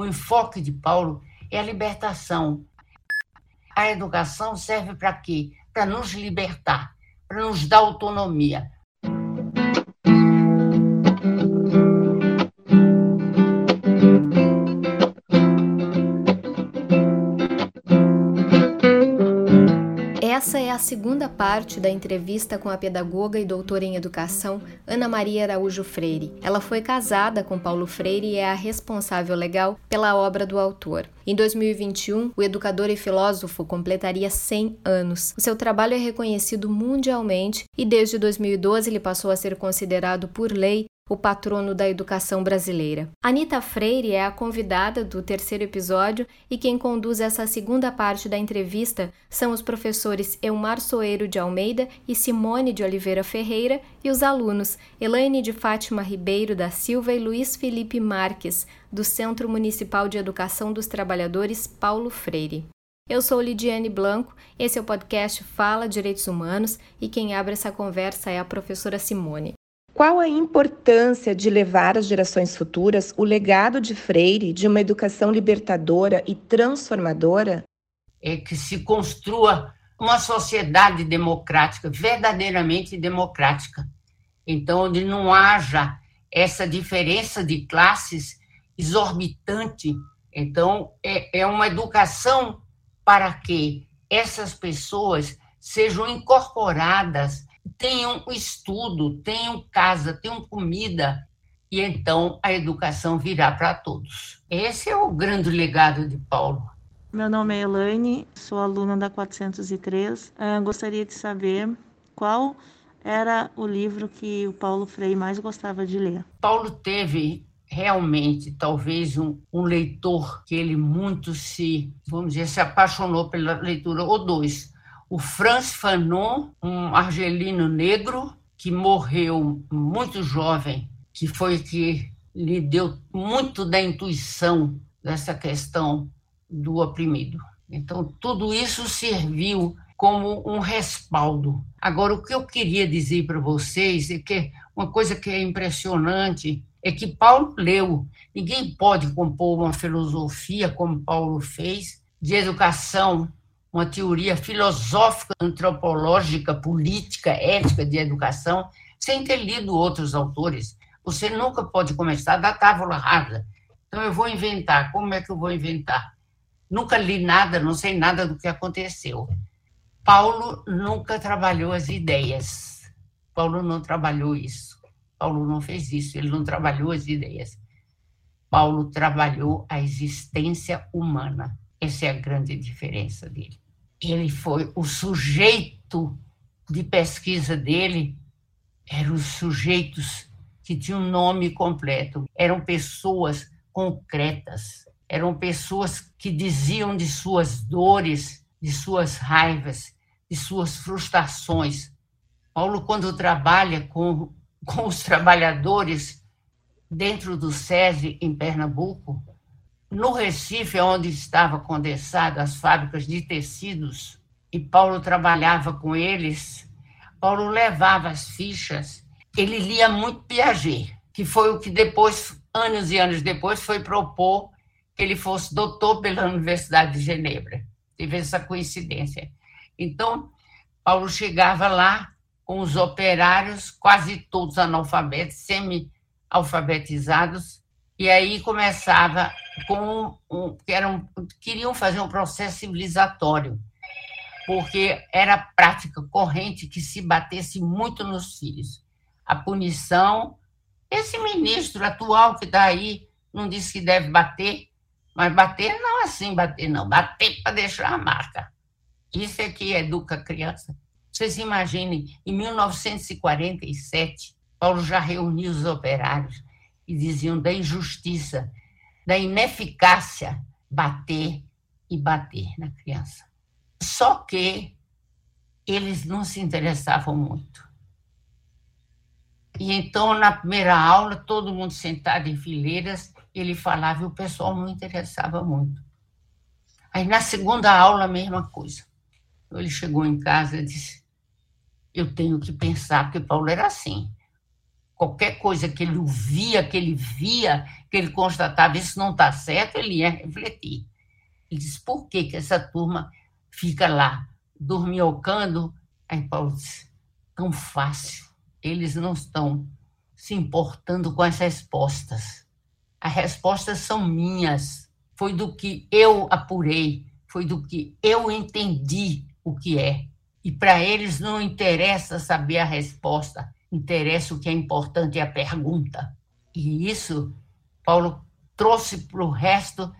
o enfoque de Paulo é a libertação. A educação serve para quê? Para nos libertar, para nos dar autonomia, segunda parte da entrevista com a pedagoga e doutora em educação Ana Maria Araújo Freire. Ela foi casada com Paulo Freire e é a responsável legal pela obra do autor. Em 2021, o educador e filósofo completaria 100 anos. O seu trabalho é reconhecido mundialmente e desde 2012 ele passou a ser considerado por lei o patrono da educação brasileira. Anita Freire é a convidada do terceiro episódio e quem conduz essa segunda parte da entrevista são os professores Elmar Soeiro de Almeida e Simone de Oliveira Ferreira e os alunos Elaine de Fátima Ribeiro da Silva e Luiz Felipe Marques, do Centro Municipal de Educação dos Trabalhadores Paulo Freire. Eu sou Lidiane Blanco, esse é o podcast Fala Direitos Humanos e quem abre essa conversa é a professora Simone. Qual a importância de levar às gerações futuras o legado de Freire de uma educação libertadora e transformadora? É que se construa uma sociedade democrática, verdadeiramente democrática. Então, onde não haja essa diferença de classes exorbitante. Então, é, é uma educação para que essas pessoas sejam incorporadas tenham estudo, tenham casa, tenham comida, e então a educação virá para todos. Esse é o grande legado de Paulo. Meu nome é Elaine, sou aluna da 403. Uh, ah, gostaria de saber qual era o livro que o Paulo Freire mais gostava de ler. Paulo teve realmente talvez um, um, leitor que ele muito se, vamos dizer, se apaixonou pela leitura, ou dois o Franz Fanon, um argelino negro que morreu muito jovem, que foi que lhe deu muito da intuição dessa questão do oprimido. Então, tudo isso serviu como um respaldo. Agora, o que eu queria dizer para vocês é que uma coisa que é impressionante é que Paulo leu. Ninguém pode compor uma filosofia como Paulo fez, de educação uma teoria filosófica, antropológica, política, ética de educação, sem ter lido outros autores. Você nunca pode começar da tábua rasa. Então, eu vou inventar. Como é que eu vou inventar? Nunca li nada, não sei nada do que aconteceu. Paulo nunca trabalhou as ideias. Paulo não trabalhou isso. Paulo não fez isso, ele não trabalhou as ideias. Paulo trabalhou a existência humana. Essa é a grande diferença dele. Ele foi o sujeito de pesquisa dele, eram os sujeitos que tinham nome completo, eram pessoas concretas, eram pessoas que diziam de suas dores, de suas raivas, de suas frustrações. Paulo, quando trabalha com, com os trabalhadores dentro do SESI em Pernambuco, no Recife, onde estava condensado as fábricas de tecidos, e Paulo trabalhava com eles, Paulo levava as fichas, ele lia muito Piaget, que foi o que depois, anos e anos depois, foi propor que ele fosse doutor pela Universidade de Genebra. Teve essa coincidência. Então, Paulo chegava lá com os operários, quase todos analfabetos, semi-alfabetizados, e aí começava com um, que eram, queriam fazer um processo civilizatório, porque era prática corrente que se batesse muito nos filhos. A punição, esse ministro atual que está aí não disse que deve bater, mas bater não assim bater, não, bater para deixar a marca. Isso é que educa a criança. Vocês imaginem, em 1947, Paulo já reuniu os operários e diziam da injustiça, da ineficácia bater e bater na criança. Só que eles não se interessavam muito. E então, na primeira aula, todo mundo sentado em fileiras, ele falava e o pessoal não interessava muito. Aí, na segunda aula, a mesma coisa. Ele chegou em casa e disse: Eu tenho que pensar, porque Paulo era assim qualquer coisa que ele ouvia, que ele via, que ele constatava, isso não está certo, ele ia refletir. Ele disse, por que, que essa turma fica lá, dorminhocando? Aí Paulo disse, tão fácil, eles não estão se importando com as respostas. As respostas são minhas, foi do que eu apurei, foi do que eu entendi o que é. E para eles não interessa saber a resposta, interessa o que é importante é a pergunta. E isso Paulo trouxe para o resto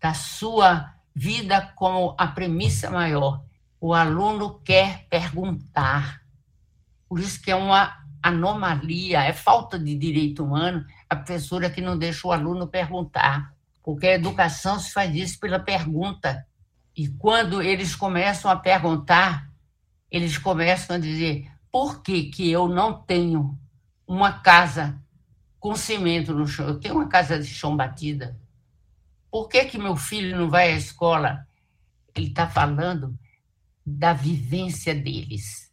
da sua vida como a premissa maior. O aluno quer perguntar. Por isso que é uma anomalia, é falta de direito humano a professora que não deixa o aluno perguntar, porque a educação se faz isso pela pergunta. E quando eles começam a perguntar, eles começam a dizer: por que, que eu não tenho uma casa com cimento no chão. Eu tenho uma casa de chão batida. Por que, que meu filho não vai à escola? Ele está falando da vivência deles.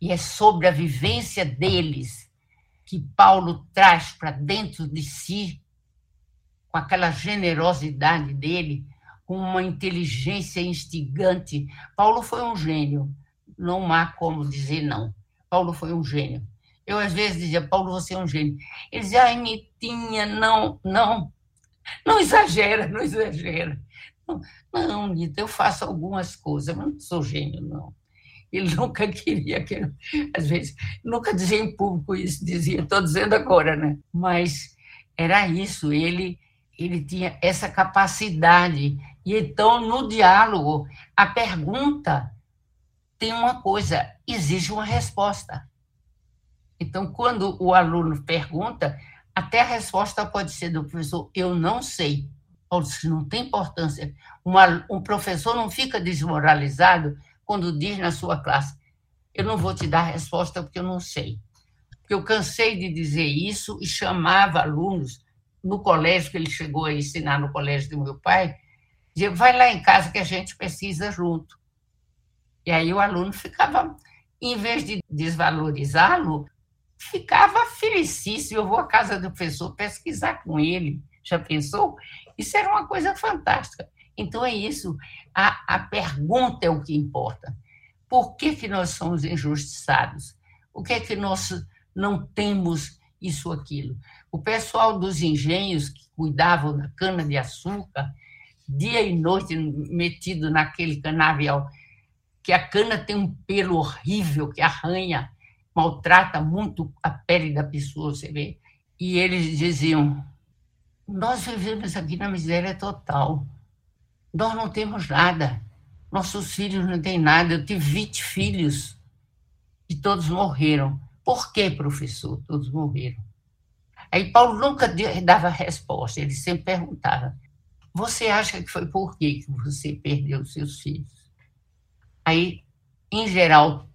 E é sobre a vivência deles que Paulo traz para dentro de si, com aquela generosidade dele, com uma inteligência instigante. Paulo foi um gênio, não há como dizer não. Paulo foi um gênio. Eu, às vezes, dizia, Paulo, você é um gênio. Ele dizia, ai, Nitinha, não, não, não exagera, não exagera. Não, não, Nita, eu faço algumas coisas, mas não sou gênio, não. Ele nunca queria que, às vezes, nunca dizia em público isso, dizia, estou dizendo agora, né? Mas era isso, ele, ele tinha essa capacidade. E então, no diálogo, a pergunta tem uma coisa, exige uma resposta. Então, quando o aluno pergunta, até a resposta pode ser do professor, eu não sei. Ou se não tem importância. Uma, um professor não fica desmoralizado quando diz na sua classe, eu não vou te dar a resposta porque eu não sei. Porque eu cansei de dizer isso e chamava alunos no colégio, que ele chegou a ensinar no colégio do meu pai, dizia, vai lá em casa que a gente precisa junto. E aí o aluno ficava, em vez de desvalorizá-lo, ficava felicíssimo. Eu vou à casa do professor pesquisar com ele. Já pensou? Isso era uma coisa fantástica. Então é isso. A, a pergunta é o que importa. Por que, que nós somos injustiçados? O que é que nós não temos isso aquilo? O pessoal dos engenhos que cuidavam da cana-de-açúcar, dia e noite metido naquele canavial, que a cana tem um pelo horrível que arranha, maltrata muito a pele da pessoa, você vê. E eles diziam: Nós vivemos aqui na miséria total. Nós não temos nada. Nossos filhos não têm nada. Eu tive 20 filhos e todos morreram. Por que, professor? Todos morreram. Aí Paulo nunca dava resposta, ele sempre perguntava: Você acha que foi por que você perdeu seus filhos? Aí, em geral,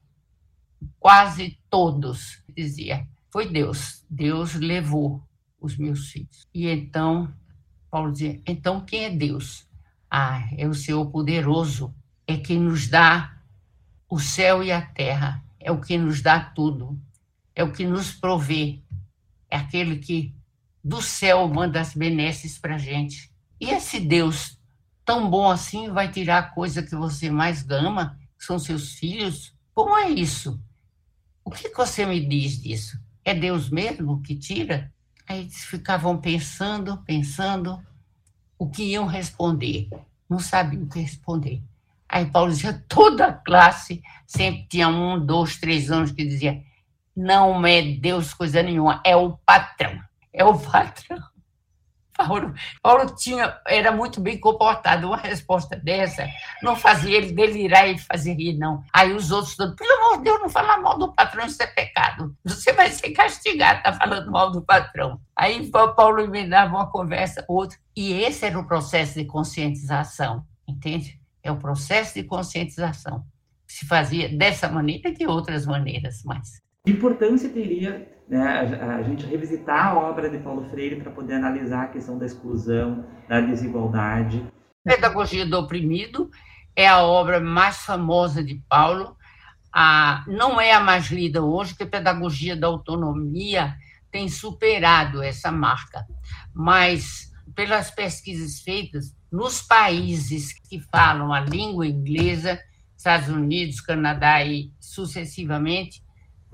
quase todos dizia foi Deus. Deus levou os meus filhos. E então Paulo dizia então quem é Deus? Ah é o Senhor poderoso é quem nos dá o céu e a terra é o que nos dá tudo é o que nos provê é aquele que do céu manda as benesses para gente. E esse Deus tão bom assim vai tirar a coisa que você mais ama são seus filhos como é isso o que você me diz disso? É Deus mesmo que tira? Aí eles ficavam pensando, pensando o que iam responder. Não sabiam o que responder. Aí Paulo dizia, toda a classe, sempre tinha um, dois, três anos que dizia, não é Deus coisa nenhuma, é o patrão. É o patrão. Paulo, Paulo tinha, era muito bem comportado. Uma resposta dessa não fazia ele delirar e fazer rir, não. Aí os outros todos, pelo amor de Deus, não fala mal do patrão, isso é pecado. Você vai ser castigado, está falando mal do patrão. Aí Paulo emendava uma conversa, outra. E esse era o processo de conscientização, entende? É o processo de conscientização. Se fazia dessa maneira e de outras maneiras, mas. Que importância teria né, a, a, gente revisitar a obra de Paulo Freire para poder analisar a questão da exclusão, da desigualdade. Pedagogia do Oprimido é a obra mais famosa de Paulo. a, não é a mais lida hoje, que a pedagogia da autonomia tem superado essa marca. Mas, pelas pesquisas feitas, nos países que falam a língua inglesa, Estados Unidos, Canadá e sucessivamente,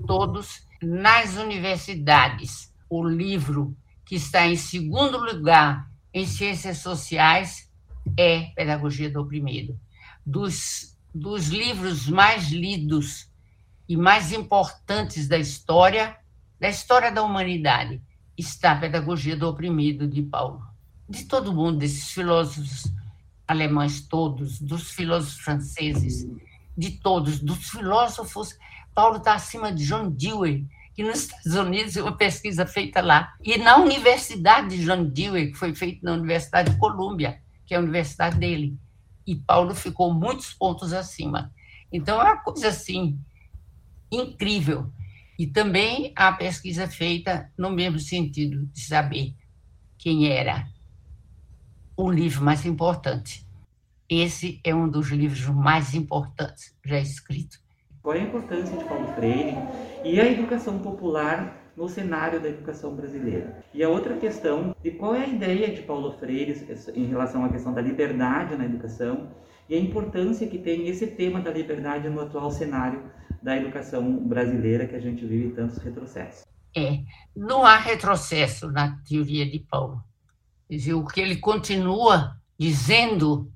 todos, nas universidades, o livro que está em segundo lugar em ciências sociais é Pedagogia do Oprimido. Dos, dos livros mais lidos e mais importantes da história, da história da humanidade, está Pedagogia do Oprimido, de Paulo. De todo mundo, desses filósofos alemães todos, dos filósofos franceses, de todos, dos filósofos, Paulo está acima de John Dewey, que nos Estados Unidos uma pesquisa feita lá. E na Universidade de John Dewey, que foi feita na Universidade de Colômbia, que é a universidade dele. E Paulo ficou muitos pontos acima. Então, é uma coisa assim, incrível. E também a pesquisa feita no mesmo sentido, de saber quem era o livro mais importante. Esse é um dos livros mais importantes já escrito. Qual é a importância de Paulo Freire e a educação popular no cenário da educação brasileira? E a outra questão de qual é a ideia de Paulo Freire em relação à questão da liberdade na educação e a importância que tem esse tema da liberdade no atual cenário da educação brasileira que a gente vive tantos retrocessos. É, não há retrocesso na teoria de Paulo. Dizer, o que ele continua dizendo,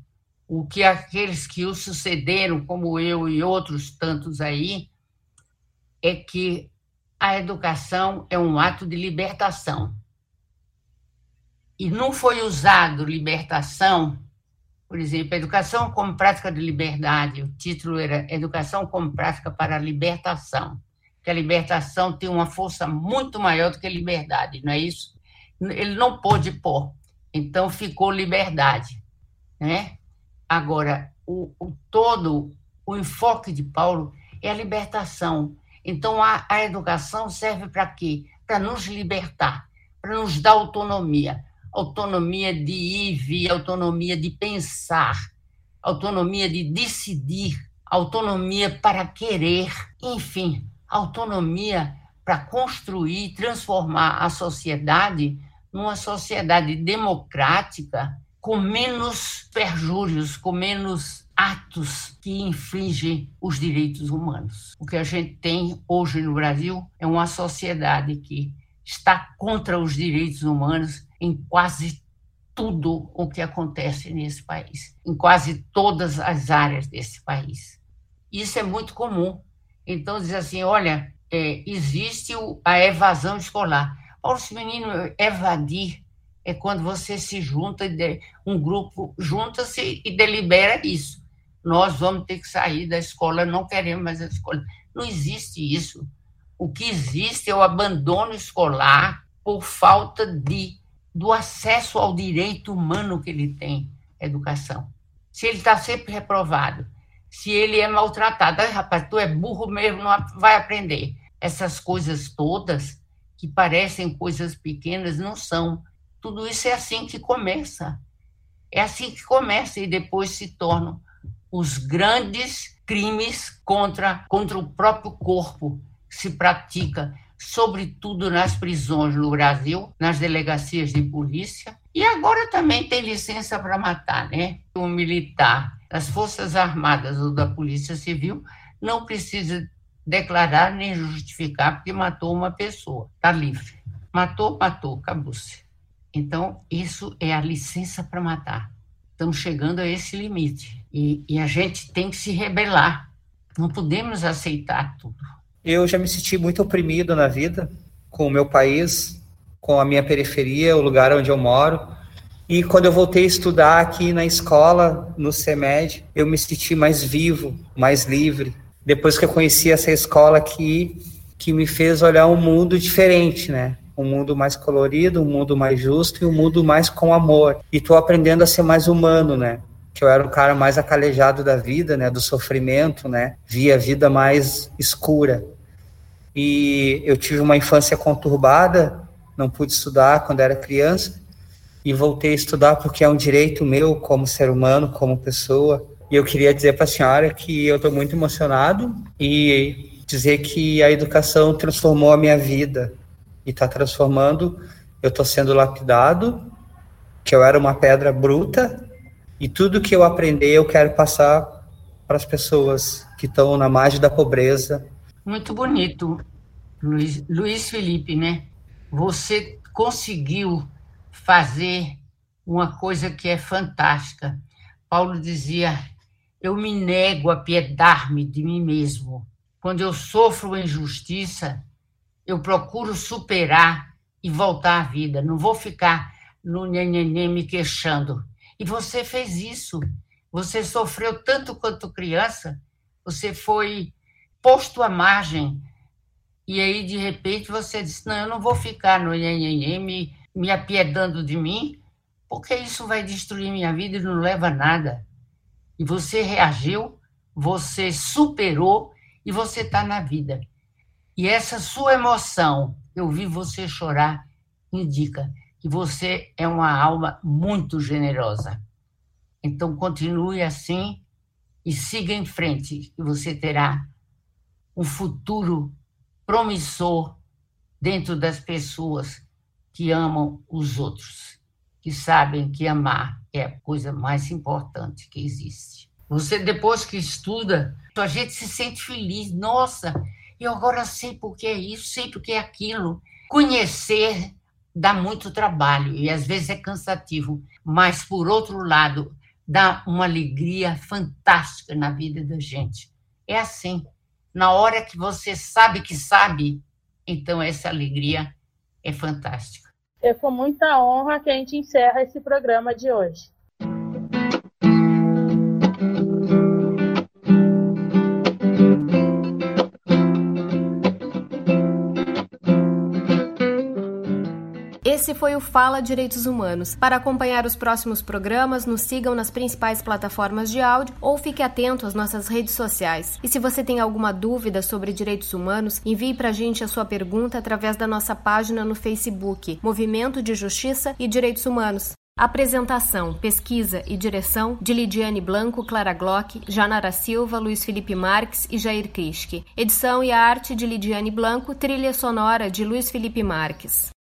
o que aqueles que o sucederam, como eu e outros tantos aí, é que a educação é um ato de libertação. E não foi usado libertação por exemplo, Educação como Prática de Liberdade, o título era Educação como Prática para a Libertação, que a libertação tem uma força muito maior do que a liberdade, não é isso? Ele não pôde pôr, então ficou liberdade. Né? Agora, o, o todo, o enfoque de Paulo é a libertação. Então, a, a educação serve para quê? Para nos libertar, para nos dar autonomia autonomia de ir e vir, autonomia de pensar, autonomia de decidir, autonomia para querer, enfim, autonomia para construir, transformar a sociedade numa sociedade democrática com menos perjúrios, com menos atos que infringem os direitos humanos. O que a gente tem hoje no Brasil é uma sociedade que está contra os direitos humanos em quase tudo o que acontece nesse país, em quase todas as áreas desse país. Isso é muito comum. Então, diz assim: olha, é, existe a evasão escolar. Para os meninos, evadir é quando você se junta, um grupo junta-se e delibera isso. Nós vamos ter que sair da escola, não queremos mais a escola. Não existe isso. O que existe é o abandono escolar por falta de do acesso ao direito humano que ele tem, educação. Se ele está sempre reprovado, se ele é maltratado, ah, rapaz, tu é burro mesmo, não vai aprender. Essas coisas todas, que parecem coisas pequenas, não são. Tudo isso é assim que começa. É assim que começa e depois se tornam os grandes crimes contra, contra o próprio corpo que se pratica sobretudo nas prisões no Brasil, nas delegacias de polícia. E agora também tem licença para matar, né? Um militar das Forças Armadas ou da Polícia Civil não precisa declarar nem justificar porque matou uma pessoa, está livre. Matou, matou, acabou-se. Então, isso é a licença para matar. Estamos chegando a esse limite. E, e a gente tem que se rebelar. Não podemos aceitar tudo. Eu já me senti muito oprimido na vida, com o meu país, com a minha periferia, o lugar onde eu moro. E quando eu voltei a estudar aqui na escola, no CEMED, eu me senti mais vivo, mais livre. Depois que eu conheci essa escola aqui, que me fez olhar um mundo diferente, né? Um mundo mais colorido, um mundo mais justo e um mundo mais com amor. E tô aprendendo a ser mais humano, né? Que eu era o cara mais acalejado da vida, né? Do sofrimento, né? Via a vida mais escura e eu tive uma infância conturbada, não pude estudar quando era criança e voltei a estudar porque é um direito meu como ser humano, como pessoa, E eu queria dizer para a senhora que eu estou muito emocionado e dizer que a educação transformou a minha vida e está transformando. Eu estou sendo lapidado, que eu era uma pedra bruta e tudo que eu aprendi eu quero passar para as pessoas que estão na margem da pobreza. Muito bonito, Luiz, Luiz Felipe, né? Você conseguiu fazer uma coisa que é fantástica. Paulo dizia: Eu me nego a piedar-me de mim mesmo. Quando eu sofro injustiça, eu procuro superar e voltar à vida. Não vou ficar no neném me queixando. E você fez isso. Você sofreu tanto quanto criança, você foi posto à margem. E aí, de repente, você disse: Não, eu não vou ficar no neném me, me apiedando de mim, porque isso vai destruir minha vida e não leva a nada. E você reagiu, você superou e você está na vida. E essa sua emoção, eu vi você chorar, indica que você é uma alma muito generosa. Então, continue assim e siga em frente, e você terá um futuro promissor dentro das pessoas que amam os outros, que sabem que amar é a coisa mais importante que existe. Você, depois que estuda, a gente se sente feliz. Nossa, eu agora sei por que é isso, sei por que é aquilo. Conhecer dá muito trabalho e às vezes é cansativo, mas, por outro lado, dá uma alegria fantástica na vida da gente. É assim. Na hora que você sabe que sabe, então essa alegria é fantástica. É com muita honra que a gente encerra esse programa de hoje. Esse foi o Fala Direitos Humanos. Para acompanhar os próximos programas, nos sigam nas principais plataformas de áudio ou fique atento às nossas redes sociais. E se você tem alguma dúvida sobre direitos humanos, envie para a gente a sua pergunta através da nossa página no Facebook, Movimento de Justiça e Direitos Humanos. Apresentação, pesquisa e direção de Lidiane Blanco, Clara Glock, Janara Silva, Luiz Felipe Marques e Jair Kiske. Edição e arte de Lidiane Blanco, trilha sonora de Luiz Felipe Marques.